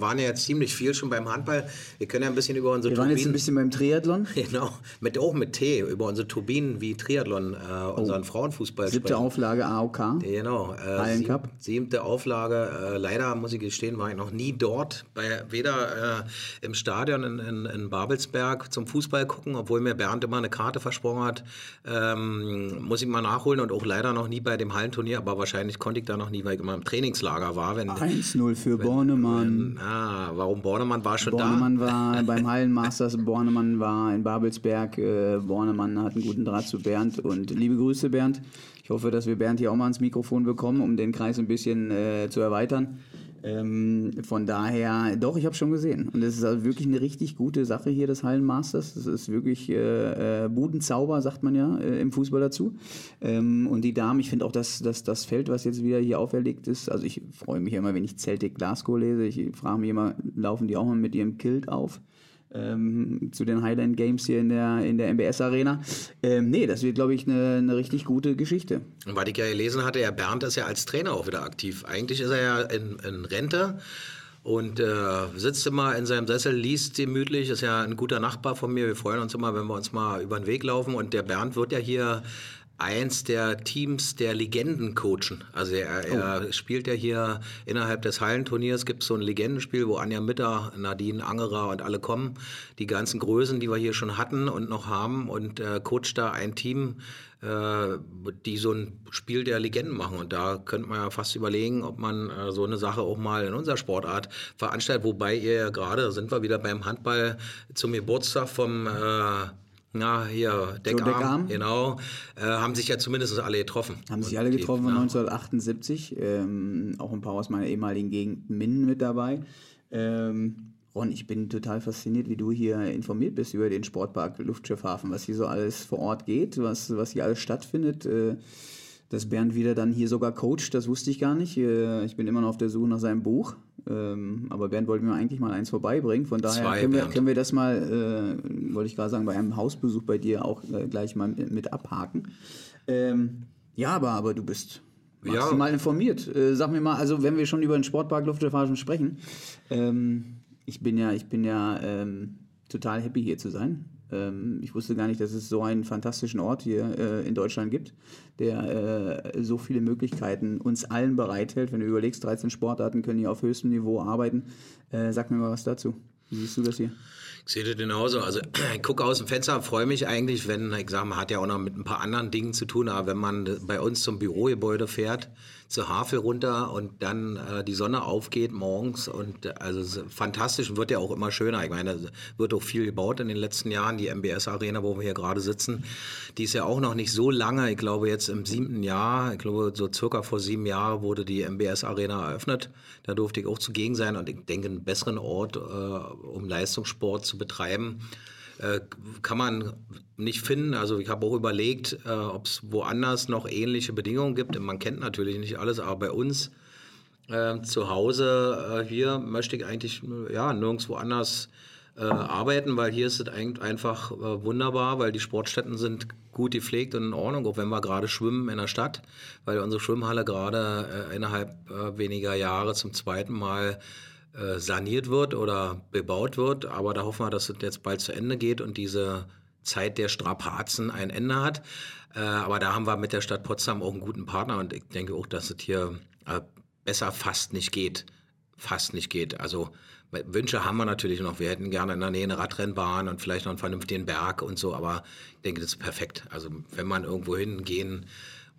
Speaker 2: waren ja jetzt ziemlich viel schon beim Handball. Wir können ja ein bisschen über unsere
Speaker 1: Wir waren Turbinen, jetzt ein bisschen beim Triathlon.
Speaker 2: Genau, mit, auch mit T, über unsere Turbinen wie Triathlon, äh, oh. unseren Frauenfußball
Speaker 1: Siebte sprechen. Auflage AOK.
Speaker 2: Genau. Äh, Cup. Siebte Auflage. Äh, leider, muss ich gestehen, war ich noch nie dort, bei, weder äh, im Stadion in, in, in, Babelsberg zum Fußball gucken, obwohl mir Bernd immer eine Karte versprochen hat. Ähm, muss ich mal nachholen und auch leider noch nie bei dem Hallenturnier, aber wahrscheinlich konnte ich da noch nie, weil ich immer im Trainingslager war. Wenn,
Speaker 1: 1-0 für Bornemann.
Speaker 2: ah, warum Bornemann war schon
Speaker 1: Bornemann
Speaker 2: da?
Speaker 1: Bornemann war beim Hallenmasters, Bornemann war in Babelsberg. Äh, Bornemann hat einen guten Draht zu Bernd und liebe Grüße Bernd. Ich hoffe, dass wir Bernd hier auch mal ans Mikrofon bekommen, um den Kreis ein bisschen äh, zu erweitern. Ähm, von daher, doch, ich habe schon gesehen. Und es ist also wirklich eine richtig gute Sache hier, das Hallenmasters. Das ist wirklich äh, äh, Budenzauber, sagt man ja äh, im Fußball dazu. Ähm, und die Damen, ich finde auch, dass, dass das Feld, was jetzt wieder hier auferlegt ist, also ich freue mich immer, wenn ich Celtic Glasgow lese. Ich frage mich immer, laufen die auch mal mit ihrem Kilt auf? Ähm, zu den Highland Games hier in der, in der MBS Arena. Ähm, nee, das wird, glaube ich, eine, eine richtig gute Geschichte.
Speaker 2: Und was ich ja gelesen hatte, ja, Bernd ist ja als Trainer auch wieder aktiv. Eigentlich ist er ja in, in Rente und äh, sitzt immer in seinem Sessel, liest gemütlich, ist ja ein guter Nachbar von mir. Wir freuen uns immer, wenn wir uns mal über den Weg laufen. Und der Bernd wird ja hier eins der Teams der Legenden coachen. Also er, er oh. spielt ja hier innerhalb des Hallenturniers, gibt es so ein Legendenspiel, wo Anja Mitter, Nadine Angerer und alle kommen. Die ganzen Größen, die wir hier schon hatten und noch haben und äh, coacht da ein Team, äh, die so ein Spiel der Legenden machen. Und da könnte man ja fast überlegen, ob man äh, so eine Sache auch mal in unserer Sportart veranstaltet. Wobei ihr ja gerade, sind wir wieder beim Handball, zum Geburtstag vom... Äh, na, hier, Deckarm, so, Deckarm. genau, äh, haben sich ja zumindest alle getroffen.
Speaker 1: Haben sich alle getroffen von 1978, ähm, auch ein paar aus meiner ehemaligen Gegend Minden mit dabei. Ähm, Ron, ich bin total fasziniert, wie du hier informiert bist über den Sportpark Luftschiffhafen, was hier so alles vor Ort geht, was, was hier alles stattfindet. Äh, dass Bernd wieder dann hier sogar coacht, das wusste ich gar nicht. Äh, ich bin immer noch auf der Suche nach seinem Buch. Ähm, aber Bernd wollte mir eigentlich mal eins vorbeibringen. Von daher Zwei, können, wir, können wir das mal, äh, wollte ich gerade sagen, bei einem Hausbesuch bei dir auch äh, gleich mal mit, mit abhaken. Ähm, ja, aber, aber du bist maximal ja. informiert. Äh, sag mir mal, also wenn wir schon über den Sportpark Luftschiffhafen sprechen, ähm, ich bin ja, ich bin ja ähm, total happy hier zu sein. Ähm, ich wusste gar nicht, dass es so einen fantastischen Ort hier äh, in Deutschland gibt, der äh, so viele Möglichkeiten uns allen bereithält. Wenn du überlegst, 13 Sportarten können hier auf höchstem Niveau arbeiten. Äh, sag mir mal was dazu. Wie siehst du das hier?
Speaker 2: Ich sehe das genauso. Also ich gucke aus dem Fenster, freue mich eigentlich, wenn, ich sage, man hat ja auch noch mit ein paar anderen Dingen zu tun, aber wenn man bei uns zum Bürogebäude fährt, zur Havel runter und dann äh, die Sonne aufgeht morgens und also fantastisch wird ja auch immer schöner. Ich meine, wird auch viel gebaut in den letzten Jahren. Die MBS Arena, wo wir hier gerade sitzen, die ist ja auch noch nicht so lange. Ich glaube jetzt im siebten Jahr, ich glaube so circa vor sieben Jahren wurde die MBS Arena eröffnet. Da durfte ich auch zugegen sein und ich denke, einen besseren Ort, äh, um Leistungssport zu betreiben äh, kann man nicht finden. Also ich habe auch überlegt, äh, ob es woanders noch ähnliche Bedingungen gibt. Man kennt natürlich nicht alles, aber bei uns äh, zu Hause äh, hier möchte ich eigentlich ja, nirgendwo anders äh, arbeiten, weil hier ist es einfach äh, wunderbar, weil die Sportstätten sind gut gepflegt und in Ordnung, auch wenn wir gerade schwimmen in der Stadt, weil unsere Schwimmhalle gerade innerhalb weniger Jahre zum zweiten Mal äh, saniert wird oder bebaut wird. Aber da hoffen wir, dass es jetzt bald zu Ende geht und diese Zeit der Strapazen ein Ende hat. Äh, aber da haben wir mit der Stadt Potsdam auch einen guten Partner und ich denke auch, dass es hier äh, besser fast nicht geht. Fast nicht geht. Also Wünsche haben wir natürlich noch. Wir hätten gerne in der Nähe eine Radrennbahn und vielleicht noch einen vernünftigen Berg und so, aber ich denke, das ist perfekt. Also wenn man irgendwo hingehen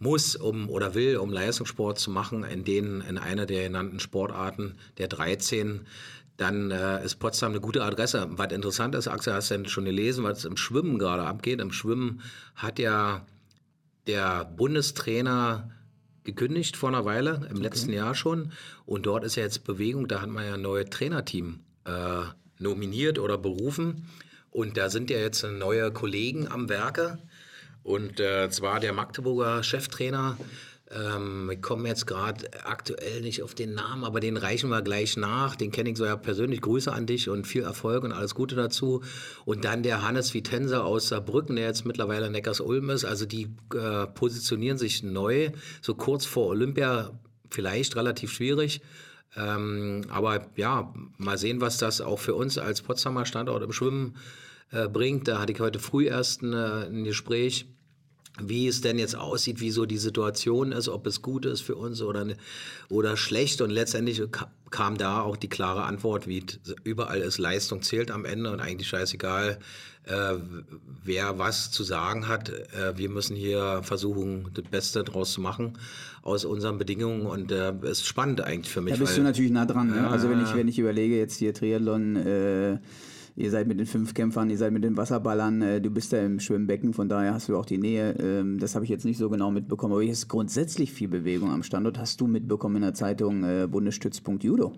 Speaker 2: muss um oder will, um Leistungssport zu machen, in denen in einer der genannten Sportarten der 13 dann äh, ist Potsdam eine gute Adresse. Was interessant ist, Axel, hast du denn schon gelesen, was im Schwimmen gerade abgeht? Im Schwimmen hat ja der Bundestrainer gekündigt vor einer Weile, im okay. letzten Jahr schon. Und dort ist ja jetzt Bewegung, da hat man ja ein neues Trainerteam äh, nominiert oder berufen. Und da sind ja jetzt neue Kollegen am Werke. Und äh, zwar der Magdeburger Cheftrainer, ähm, ich komme jetzt gerade aktuell nicht auf den Namen, aber den reichen wir gleich nach. Den kenne ich so ja persönlich. Grüße an dich und viel Erfolg und alles Gute dazu. Und dann der Hannes Vitenser aus Saarbrücken, der jetzt mittlerweile Neckars-Ulm ist. Also die äh, positionieren sich neu, so kurz vor Olympia, vielleicht relativ schwierig. Ähm, aber ja, mal sehen, was das auch für uns als Potsdamer Standort im Schwimmen äh, bringt. Da hatte ich heute früh erst ein, äh, ein Gespräch wie es denn jetzt aussieht, wie so die Situation ist, ob es gut ist für uns oder, oder schlecht. Und letztendlich kam da auch die klare Antwort, wie überall ist, Leistung zählt am Ende und eigentlich scheißegal, äh, wer was zu sagen hat. Äh, wir müssen hier versuchen, das Beste draus zu machen aus unseren Bedingungen und äh, ist spannend eigentlich für mich.
Speaker 1: Da bist weil, du natürlich nah dran. Ne? Also wenn ich, wenn ich überlege, jetzt hier Triathlon, äh, ihr seid mit den Fünfkämpfern, ihr seid mit den Wasserballern, äh, du bist da im Schwimmbecken, von daher hast du auch die Nähe. Ähm, das habe ich jetzt nicht so genau mitbekommen, aber hier ist grundsätzlich viel Bewegung am Standort. Hast du mitbekommen in der Zeitung äh, Bundesstützpunkt Judo?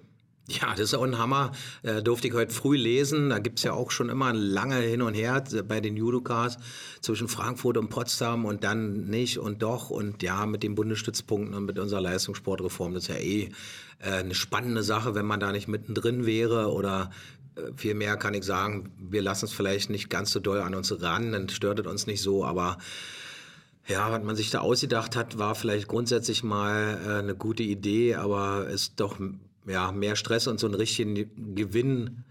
Speaker 2: Ja, das ist auch ein Hammer. Äh, durfte ich heute früh lesen. Da gibt's ja auch schon immer lange Hin und Her bei den Judokas zwischen Frankfurt und Potsdam und dann nicht und doch. Und ja, mit den Bundesstützpunkten und mit unserer Leistungssportreform, das ist ja eh äh, eine spannende Sache, wenn man da nicht mittendrin wäre oder äh, viel mehr kann ich sagen, wir lassen es vielleicht nicht ganz so doll an uns ran, dann stört es uns nicht so, aber ja, was man sich da ausgedacht hat, war vielleicht grundsätzlich mal äh, eine gute Idee, aber ist doch ja, mehr Stress und so einen richtigen Gewinn,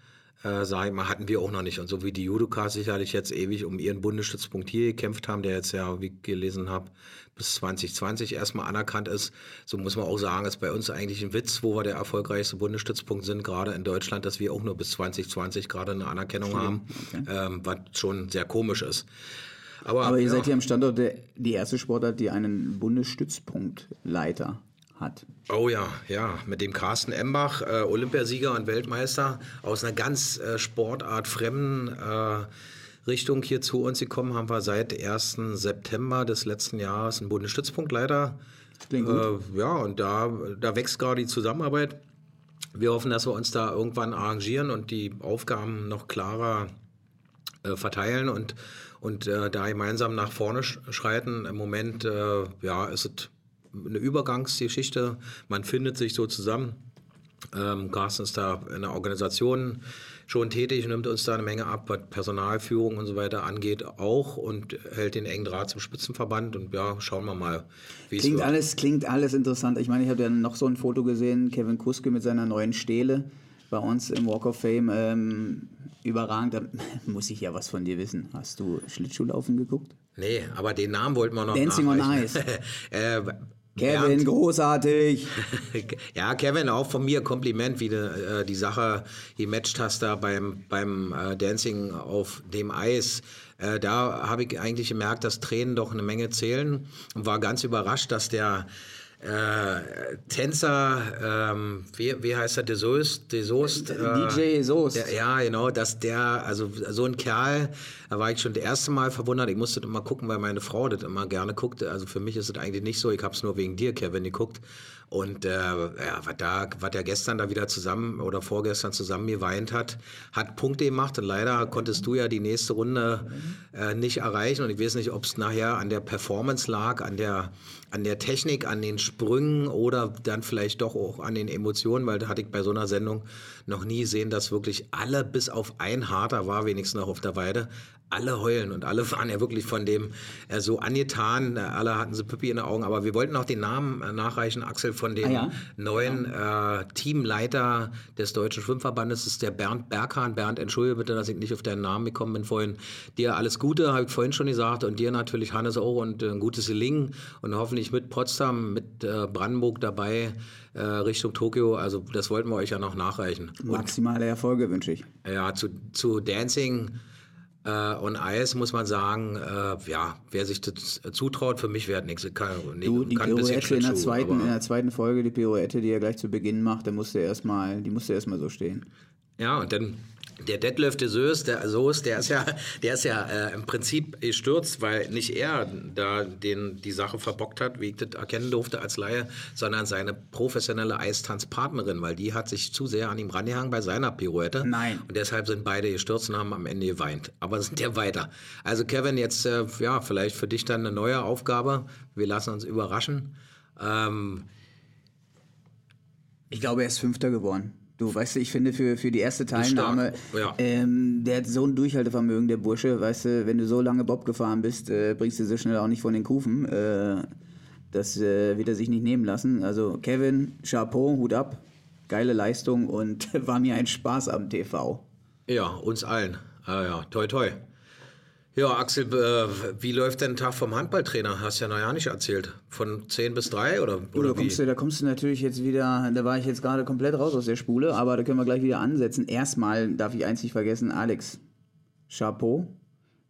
Speaker 2: äh, sag ich mal, hatten wir auch noch nicht. Und so wie die Judokas sicherlich jetzt ewig um ihren Bundesstützpunkt hier gekämpft haben, der jetzt ja, wie ich gelesen habe, bis 2020 erstmal anerkannt ist, so muss man auch sagen, ist bei uns eigentlich ein Witz, wo wir der erfolgreichste Bundesstützpunkt sind, gerade in Deutschland, dass wir auch nur bis 2020 gerade eine Anerkennung okay. haben. Ähm, was schon sehr komisch ist.
Speaker 1: Aber, Aber ihr ja. seid hier am Standort der, die erste Sportart, die einen Bundesstützpunktleiter hat.
Speaker 2: Oh ja, ja, mit dem Carsten Embach, äh, Olympiasieger und Weltmeister aus einer ganz äh, sportartfremden äh, Richtung hier zu uns gekommen, haben wir seit 1. September des letzten Jahres einen Bundesstützpunktleiter. Klingt gut. Äh, ja, und da, da wächst gerade die Zusammenarbeit. Wir hoffen, dass wir uns da irgendwann arrangieren und die Aufgaben noch klarer äh, verteilen und, und äh, da gemeinsam nach vorne schreiten. Im Moment ja, ist es eine Übergangsgeschichte. Man findet sich so zusammen. Ähm, Carsten ist da in der Organisation schon tätig, nimmt uns da eine Menge ab, was Personalführung und so weiter angeht auch und hält den engen Draht zum Spitzenverband und ja, schauen wir mal,
Speaker 1: wie klingt es wird. Alles, klingt alles interessant. Ich meine, ich habe ja noch so ein Foto gesehen, Kevin Kuske mit seiner neuen Stele bei uns im Walk of Fame. Ähm, überragend, da muss ich ja was von dir wissen. Hast du Schlittschuhlaufen geguckt?
Speaker 2: Nee, aber den Namen wollten wir noch
Speaker 1: Dancing on Ice. äh, Kevin, Bernd. großartig.
Speaker 2: ja, Kevin, auch von mir Kompliment, wie du äh, die Sache gematcht hast da beim, beim äh, Dancing auf dem Eis. Äh, da habe ich eigentlich gemerkt, dass Tränen doch eine Menge zählen und war ganz überrascht, dass der äh, Tänzer, ähm, wie, wie heißt er, De Soest? De Soest
Speaker 1: äh, DJ Soest.
Speaker 2: Der, ja, genau, dass der, also so ein Kerl, da war ich schon das erste Mal verwundert. Ich musste immer gucken, weil meine Frau das immer gerne guckte. Also für mich ist es eigentlich nicht so. Ich habe es nur wegen dir, Kevin, geguckt. Und äh, ja, was, da, was der gestern da wieder zusammen oder vorgestern zusammen geweint hat, hat Punkte gemacht. Und leider konntest du ja die nächste Runde äh, nicht erreichen. Und ich weiß nicht, ob es nachher an der Performance lag, an der, an der Technik, an den Sprüngen oder dann vielleicht doch auch an den Emotionen, weil da hatte ich bei so einer Sendung noch nie gesehen, dass wirklich alle bis auf ein Harter war, wenigstens noch auf der Weide, alle heulen und alle waren ja wirklich von dem äh, so angetan. Äh, alle hatten so Pippi in den Augen. Aber wir wollten auch den Namen äh, nachreichen, Axel, von dem ah, ja? neuen ja. äh, Teamleiter des Deutschen Schwimmverbandes. Das ist der Bernd Berghahn. Bernd, entschuldige bitte, dass ich nicht auf deinen Namen gekommen bin vorhin. Dir alles Gute, habe ich vorhin schon gesagt. Und dir natürlich, Hannes, auch und äh, ein gutes Gelingen. Und hoffentlich mit Potsdam, mit äh, Brandenburg dabei. Richtung Tokio, also das wollten wir euch ja noch nachreichen.
Speaker 1: Maximale Erfolge wünsche ich.
Speaker 2: Ja, zu, zu Dancing und Eis muss man sagen, äh, ja, wer sich das zutraut, für mich wäre nichts. Kann,
Speaker 1: du, die kann Pirouette in der, zweiten, in der zweiten Folge, die Pirouette, die er gleich zu Beginn macht, der musste erstmal, die musste erstmal so stehen.
Speaker 2: Ja, und dann der Detlef de Soos, der Soos, der ist ja, der ist ja äh, im Prinzip gestürzt, weil nicht er da den, die Sache verbockt hat, wie ich das erkennen durfte als Laie, sondern seine professionelle Eistanzpartnerin, weil die hat sich zu sehr an ihm rangehangen bei seiner Pirouette.
Speaker 1: Nein.
Speaker 2: Und deshalb sind beide gestürzt und haben am Ende geweint. Aber sind ja weiter. Also Kevin, jetzt äh, ja vielleicht für dich dann eine neue Aufgabe. Wir lassen uns überraschen. Ähm,
Speaker 1: ich glaube, er ist Fünfter geworden. Du weißt du, ich finde für, für die erste Teilnahme, ja. ähm, der hat so ein Durchhaltevermögen, der Bursche, weißt du, wenn du so lange Bob gefahren bist, äh, bringst du so schnell auch nicht von den Kufen. Äh, das äh, wird er sich nicht nehmen lassen. Also Kevin, Chapeau, Hut ab, geile Leistung und war mir ein Spaß am TV.
Speaker 2: Ja, uns allen. Ah, ja, toi toi. Ja, Axel, äh, wie läuft denn ein Tag vom Handballtrainer? Hast ja noch ja nicht erzählt. Von 10 bis 3 oder, oder
Speaker 1: da, kommst du, da kommst du natürlich jetzt wieder, da war ich jetzt gerade komplett raus aus der Spule, aber da können wir gleich wieder ansetzen. Erstmal darf ich eins nicht vergessen, Alex, Chapeau.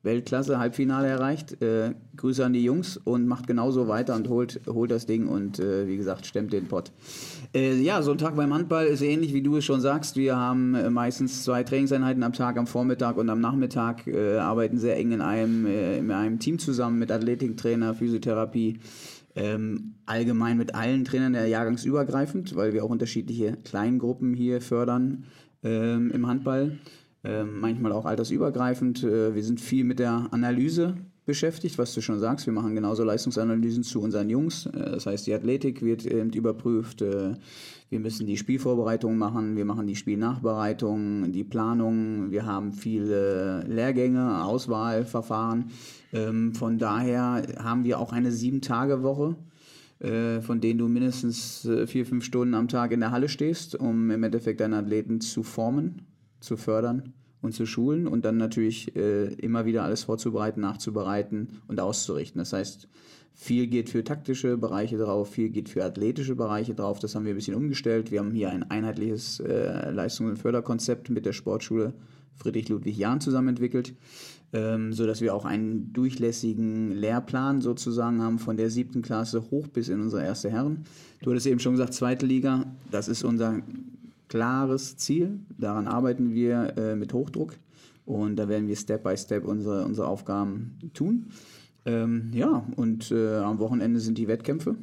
Speaker 1: Weltklasse, Halbfinale erreicht. Äh, Grüße an die Jungs und macht genauso weiter und holt, holt das Ding und äh, wie gesagt, stemmt den Pott. Äh, ja, so ein Tag beim Handball ist ähnlich, wie du es schon sagst. Wir haben äh, meistens zwei Trainingseinheiten am Tag, am Vormittag und am Nachmittag, äh, arbeiten sehr eng in einem, äh, in einem Team zusammen mit Athletiktrainer, Physiotherapie. Ähm, allgemein mit allen Trainern der Jahrgangsübergreifend, weil wir auch unterschiedliche Kleingruppen hier fördern ähm, im Handball. Ähm, manchmal auch altersübergreifend. Äh, wir sind viel mit der Analyse beschäftigt, was du schon sagst. Wir machen genauso Leistungsanalysen zu unseren Jungs. Äh, das heißt, die Athletik wird überprüft. Äh, wir müssen die Spielvorbereitung machen. Wir machen die Spielnachbereitung, die Planung. Wir haben viele Lehrgänge, Auswahlverfahren. Ähm, von daher haben wir auch eine Sieben-Tage-Woche von denen du mindestens vier, fünf Stunden am Tag in der Halle stehst, um im Endeffekt deine Athleten zu formen zu fördern und zu schulen und dann natürlich äh, immer wieder alles vorzubereiten, nachzubereiten und auszurichten. Das heißt, viel geht für taktische Bereiche drauf, viel geht für athletische Bereiche drauf. Das haben wir ein bisschen umgestellt. Wir haben hier ein einheitliches äh, Leistungs- und Förderkonzept mit der Sportschule Friedrich Ludwig Jahn zusammen entwickelt, ähm, sodass wir auch einen durchlässigen Lehrplan sozusagen haben von der siebten Klasse hoch bis in unsere erste Herren. Du hattest eben schon gesagt, zweite Liga, das ist unser klares Ziel. Daran arbeiten wir äh, mit Hochdruck und da werden wir Step by Step unsere, unsere Aufgaben tun. Ähm, ja, und äh, am Wochenende sind die Wettkämpfe.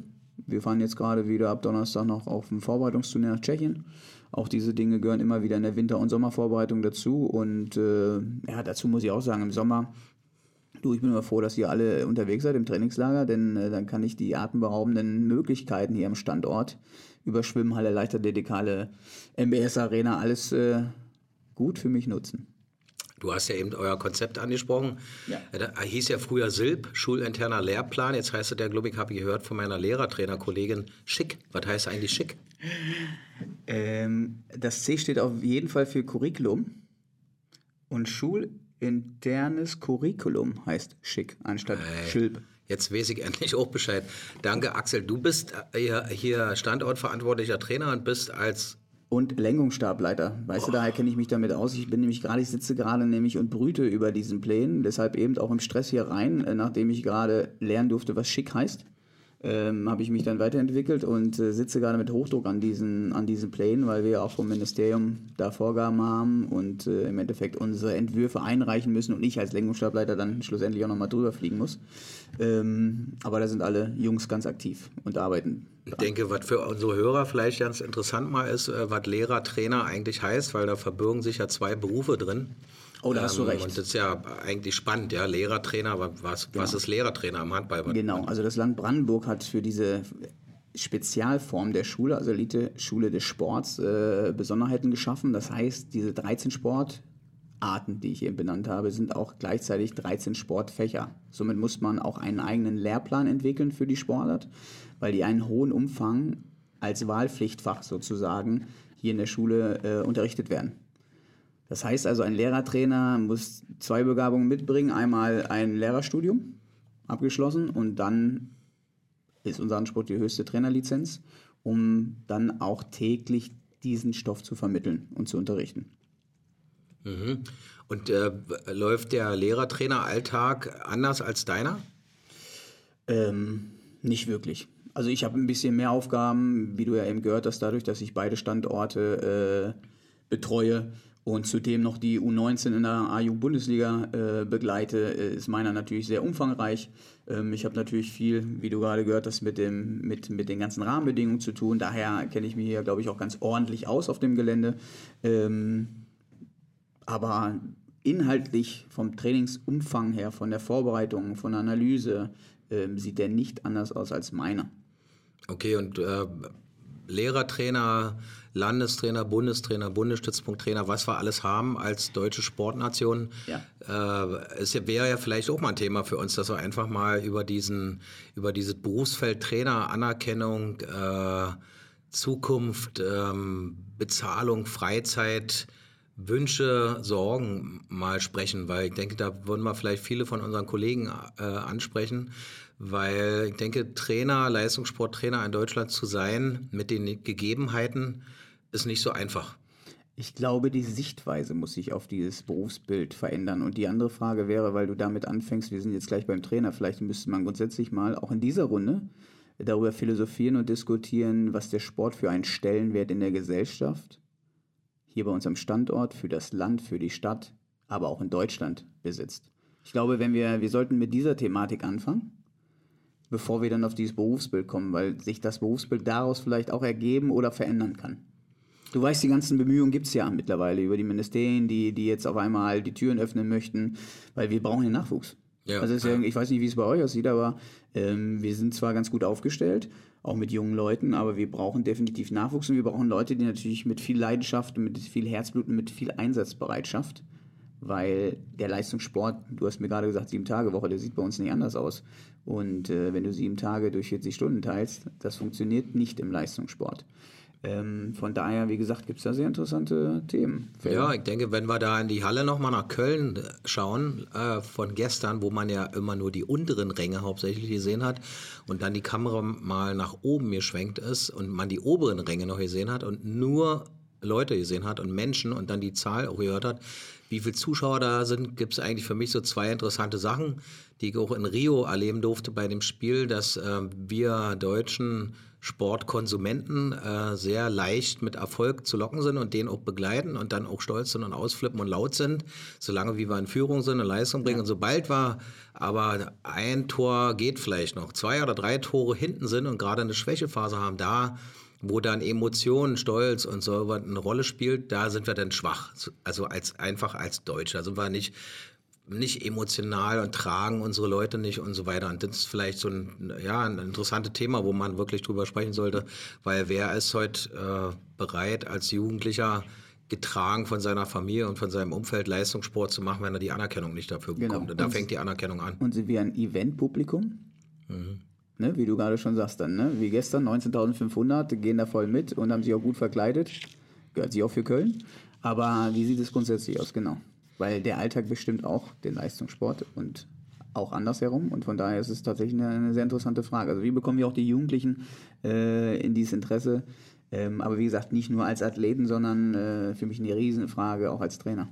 Speaker 1: Wir fahren jetzt gerade wieder ab Donnerstag noch auf ein Vorbereitungsturnier nach Tschechien. Auch diese Dinge gehören immer wieder in der Winter- und Sommervorbereitung dazu. Und äh, ja, dazu muss ich auch sagen, im Sommer Du, ich bin immer froh, dass ihr alle unterwegs seid im Trainingslager, denn äh, dann kann ich die atemberaubenden Möglichkeiten hier am Standort über Schwimmhalle, Leichtathletikhalle, MBS Arena, alles äh, gut für mich nutzen.
Speaker 2: Du hast ja eben euer Konzept angesprochen. Ja. Da hieß ja früher SILP, schulinterner Lehrplan. Jetzt heißt es der, glaube ich, habe ich gehört von meiner Lehrertrainerkollegin, schick. Was heißt eigentlich schick?
Speaker 1: Ähm, das C steht auf jeden Fall für Curriculum. Und schulinternes Curriculum heißt schick anstatt hey. Schilp.
Speaker 2: Jetzt weiß ich endlich auch Bescheid. Danke, Axel. Du bist äh, hier Standortverantwortlicher Trainer und bist als
Speaker 1: und Lenkungsstableiter. Weißt oh. du, daher kenne ich mich damit aus. Ich bin nämlich gerade, ich sitze gerade nämlich und brüte über diesen Plänen, deshalb eben auch im Stress hier rein, äh, nachdem ich gerade lernen durfte, was schick heißt ähm, habe ich mich dann weiterentwickelt und äh, sitze gerade mit Hochdruck an diesen, an diesen Plänen, weil wir auch vom Ministerium da Vorgaben haben und äh, im Endeffekt unsere Entwürfe einreichen müssen und ich als Lenkungsstableiter dann schlussendlich auch nochmal drüber fliegen muss. Ähm, aber da sind alle Jungs ganz aktiv und arbeiten.
Speaker 2: Ich denke, was für unsere Hörer vielleicht ganz interessant mal ist, äh, was Lehrer, Trainer eigentlich heißt, weil da verbirgen sich ja zwei Berufe drin.
Speaker 1: Oh, da hast du ähm, recht.
Speaker 2: Und das ist ja eigentlich spannend, ja. Lehrertrainer, was, genau. was ist Lehrertrainer im Handball?
Speaker 1: Genau, also das Land Brandenburg hat für diese Spezialform der Schule, also Elite-Schule des Sports, äh, Besonderheiten geschaffen. Das heißt, diese 13 Sportarten, die ich eben benannt habe, sind auch gleichzeitig 13 Sportfächer. Somit muss man auch einen eigenen Lehrplan entwickeln für die Sportart, weil die einen hohen Umfang als Wahlpflichtfach sozusagen hier in der Schule äh, unterrichtet werden. Das heißt also, ein Lehrertrainer muss zwei Begabungen mitbringen. Einmal ein Lehrerstudium abgeschlossen und dann ist unser Anspruch die höchste Trainerlizenz, um dann auch täglich diesen Stoff zu vermitteln und zu unterrichten.
Speaker 2: Mhm. Und äh, läuft der Lehrertrainer-Alltag anders als deiner?
Speaker 1: Ähm, nicht wirklich. Also ich habe ein bisschen mehr Aufgaben, wie du ja eben gehört hast, dadurch, dass ich beide Standorte äh, betreue und zudem noch die U19 in der A-Jugend-Bundesliga äh, begleite, äh, ist meiner natürlich sehr umfangreich. Ähm, ich habe natürlich viel, wie du gerade gehört hast, mit, dem, mit, mit den ganzen Rahmenbedingungen zu tun. Daher kenne ich mich hier, glaube ich, auch ganz ordentlich aus auf dem Gelände. Ähm, aber inhaltlich vom Trainingsumfang her, von der Vorbereitung, von der Analyse, äh, sieht der nicht anders aus als meiner.
Speaker 2: Okay, und äh, Lehrertrainer, Landestrainer, Bundestrainer, Bundesstützpunkttrainer, was wir alles haben als deutsche Sportnation. Ja. Äh, es wäre ja vielleicht auch mal ein Thema für uns, dass wir einfach mal über diesen, über dieses Berufsfeld Trainer, Anerkennung, äh, Zukunft, ähm, Bezahlung, Freizeit, Wünsche, Sorgen mal sprechen, weil ich denke, da würden wir vielleicht viele von unseren Kollegen äh, ansprechen weil ich denke, Trainer, Leistungssporttrainer in Deutschland zu sein mit den Gegebenheiten ist nicht so einfach.
Speaker 1: Ich glaube, die Sichtweise muss sich auf dieses Berufsbild verändern. Und die andere Frage wäre, weil du damit anfängst, wir sind jetzt gleich beim Trainer, vielleicht müsste man grundsätzlich mal auch in dieser Runde darüber philosophieren und diskutieren, was der Sport für einen Stellenwert in der Gesellschaft, hier bei unserem Standort, für das Land, für die Stadt, aber auch in Deutschland besitzt. Ich glaube, wenn wir, wir sollten mit dieser Thematik anfangen, bevor wir dann auf dieses Berufsbild kommen, weil sich das Berufsbild daraus vielleicht auch ergeben oder verändern kann. Du weißt, die ganzen Bemühungen gibt es ja mittlerweile über die Ministerien, die, die jetzt auf einmal die Türen öffnen möchten, weil wir brauchen den Nachwuchs. Ja, also ja, ich weiß nicht, wie es bei euch aussieht, aber ähm, wir sind zwar ganz gut aufgestellt, auch mit jungen Leuten, aber wir brauchen definitiv Nachwuchs und wir brauchen Leute, die natürlich mit viel Leidenschaft, mit viel Herzblut und mit viel Einsatzbereitschaft, weil der Leistungssport, du hast mir gerade gesagt, sieben Tage Woche, der sieht bei uns nicht anders aus. Und äh, wenn du sieben Tage durch 40 Stunden teilst, das funktioniert nicht im Leistungssport. Ähm, von daher, wie gesagt, gibt es da sehr interessante Themen.
Speaker 2: Ja, ich denke, wenn wir da in die Halle nochmal nach Köln schauen, äh, von gestern, wo man ja immer nur die unteren Ränge hauptsächlich gesehen hat und dann die Kamera mal nach oben geschwenkt ist und man die oberen Ränge noch gesehen hat und nur Leute gesehen hat und Menschen und dann die Zahl auch gehört hat, wie viele Zuschauer da sind, gibt es eigentlich für mich so zwei interessante Sachen, die ich auch in Rio erleben durfte bei dem Spiel, dass äh, wir Deutschen Sportkonsumenten äh, sehr leicht mit Erfolg zu locken sind und den auch begleiten und dann auch stolz sind und ausflippen und laut sind, solange wie wir in Führung sind und Leistung bringen. Ja. Und sobald wir aber ein Tor geht vielleicht noch, zwei oder drei Tore hinten sind und gerade eine Schwächephase haben, da wo dann Emotionen, Stolz und so eine Rolle spielt, da sind wir dann schwach. Also als einfach als Deutsche. Da sind wir nicht nicht emotional und tragen unsere Leute nicht und so weiter. Und das ist vielleicht so ein, ja, ein interessantes Thema, wo man wirklich drüber sprechen sollte, weil wer ist heute äh, bereit, als Jugendlicher getragen von seiner Familie und von seinem Umfeld Leistungssport zu machen, wenn er die Anerkennung nicht dafür bekommt. Genau. Und da und fängt die Anerkennung an.
Speaker 1: Und sind wir ein Eventpublikum? Mhm. Ne, wie du gerade schon sagst dann, ne? wie gestern, 19.500 gehen da voll mit und haben sich auch gut verkleidet. Gehört sich auch für Köln. Aber wie sieht es grundsätzlich aus, genau? weil der Alltag bestimmt auch den Leistungssport und auch andersherum. Und von daher ist es tatsächlich eine, eine sehr interessante Frage. Also wie bekommen wir auch die Jugendlichen äh, in dieses Interesse? Ähm, aber wie gesagt, nicht nur als Athleten, sondern äh, für mich eine Riesenfrage auch als Trainer.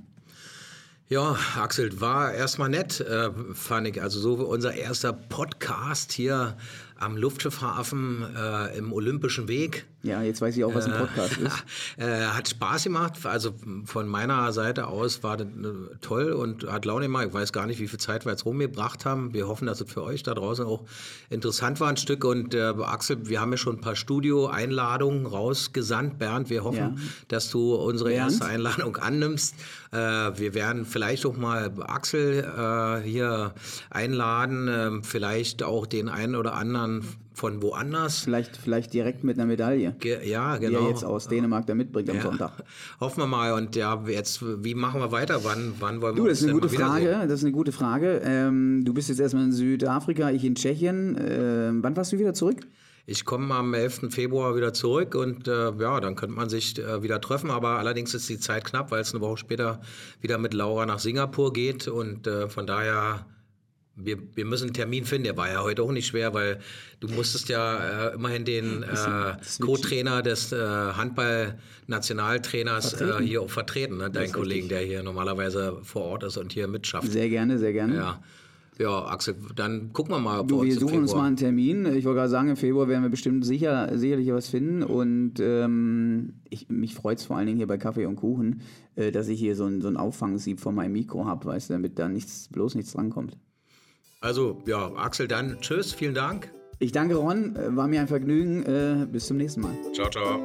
Speaker 2: Ja, Axel, war erstmal nett, äh, fand ich. Also so unser erster Podcast hier am Luftschiffhafen äh, im Olympischen Weg.
Speaker 1: Ja, jetzt weiß ich auch, was ein Podcast äh, ist.
Speaker 2: Äh, hat Spaß gemacht. Also von meiner Seite aus war das äh, toll und hat Laune gemacht. Ich weiß gar nicht, wie viel Zeit wir jetzt rumgebracht haben. Wir hoffen, dass es für euch da draußen auch interessant war ein Stück. Und äh, Axel, wir haben ja schon ein paar Studio-Einladungen rausgesandt. Bernd, wir hoffen, ja. dass du unsere Bernd? erste Einladung annimmst. Äh, wir werden vielleicht auch mal Axel hier einladen, ähm, vielleicht auch den einen oder anderen von woanders.
Speaker 1: Vielleicht, vielleicht direkt mit einer Medaille.
Speaker 2: Ge ja, genau.
Speaker 1: Die er jetzt aus Dänemark da mitbringt am ja. Sonntag.
Speaker 2: Hoffen wir mal. Und ja, jetzt, wie machen wir weiter? Wann, wann wollen wir
Speaker 1: du, das ist eine gute Frage. Das ist eine gute Frage. Ähm, du bist jetzt erstmal in Südafrika, ich in Tschechien. Ähm, wann warst du wieder zurück?
Speaker 2: Ich komme am 11. Februar wieder zurück und äh, ja, dann könnte man sich äh, wieder treffen. Aber allerdings ist die Zeit knapp, weil es eine Woche später wieder mit Laura nach Singapur geht. Und äh, von daher wir, wir müssen einen Termin finden. Der war ja heute auch nicht schwer, weil du musstest ja äh, immerhin den äh, Co-Trainer des äh, Handball-Nationaltrainers äh, hier auch vertreten, ne? dein Kollegen, der hier normalerweise vor Ort ist und hier mitschafft.
Speaker 1: Sehr gerne, sehr gerne.
Speaker 2: Ja. Ja, Axel, dann gucken wir mal.
Speaker 1: Du, wir suchen uns mal einen Termin. Ich wollte gerade sagen, im Februar werden wir bestimmt sicher, sicherlich was finden. Und ähm, ich, mich freut es vor allen Dingen hier bei Kaffee und Kuchen, äh, dass ich hier so ein, so ein Auffangsieb von meinem Mikro habe, weißt du, damit da nichts, bloß nichts drankommt.
Speaker 2: Also, ja, Axel, dann tschüss, vielen Dank.
Speaker 1: Ich danke Ron, äh, war mir ein Vergnügen. Äh, bis zum nächsten Mal.
Speaker 2: Ciao, ciao.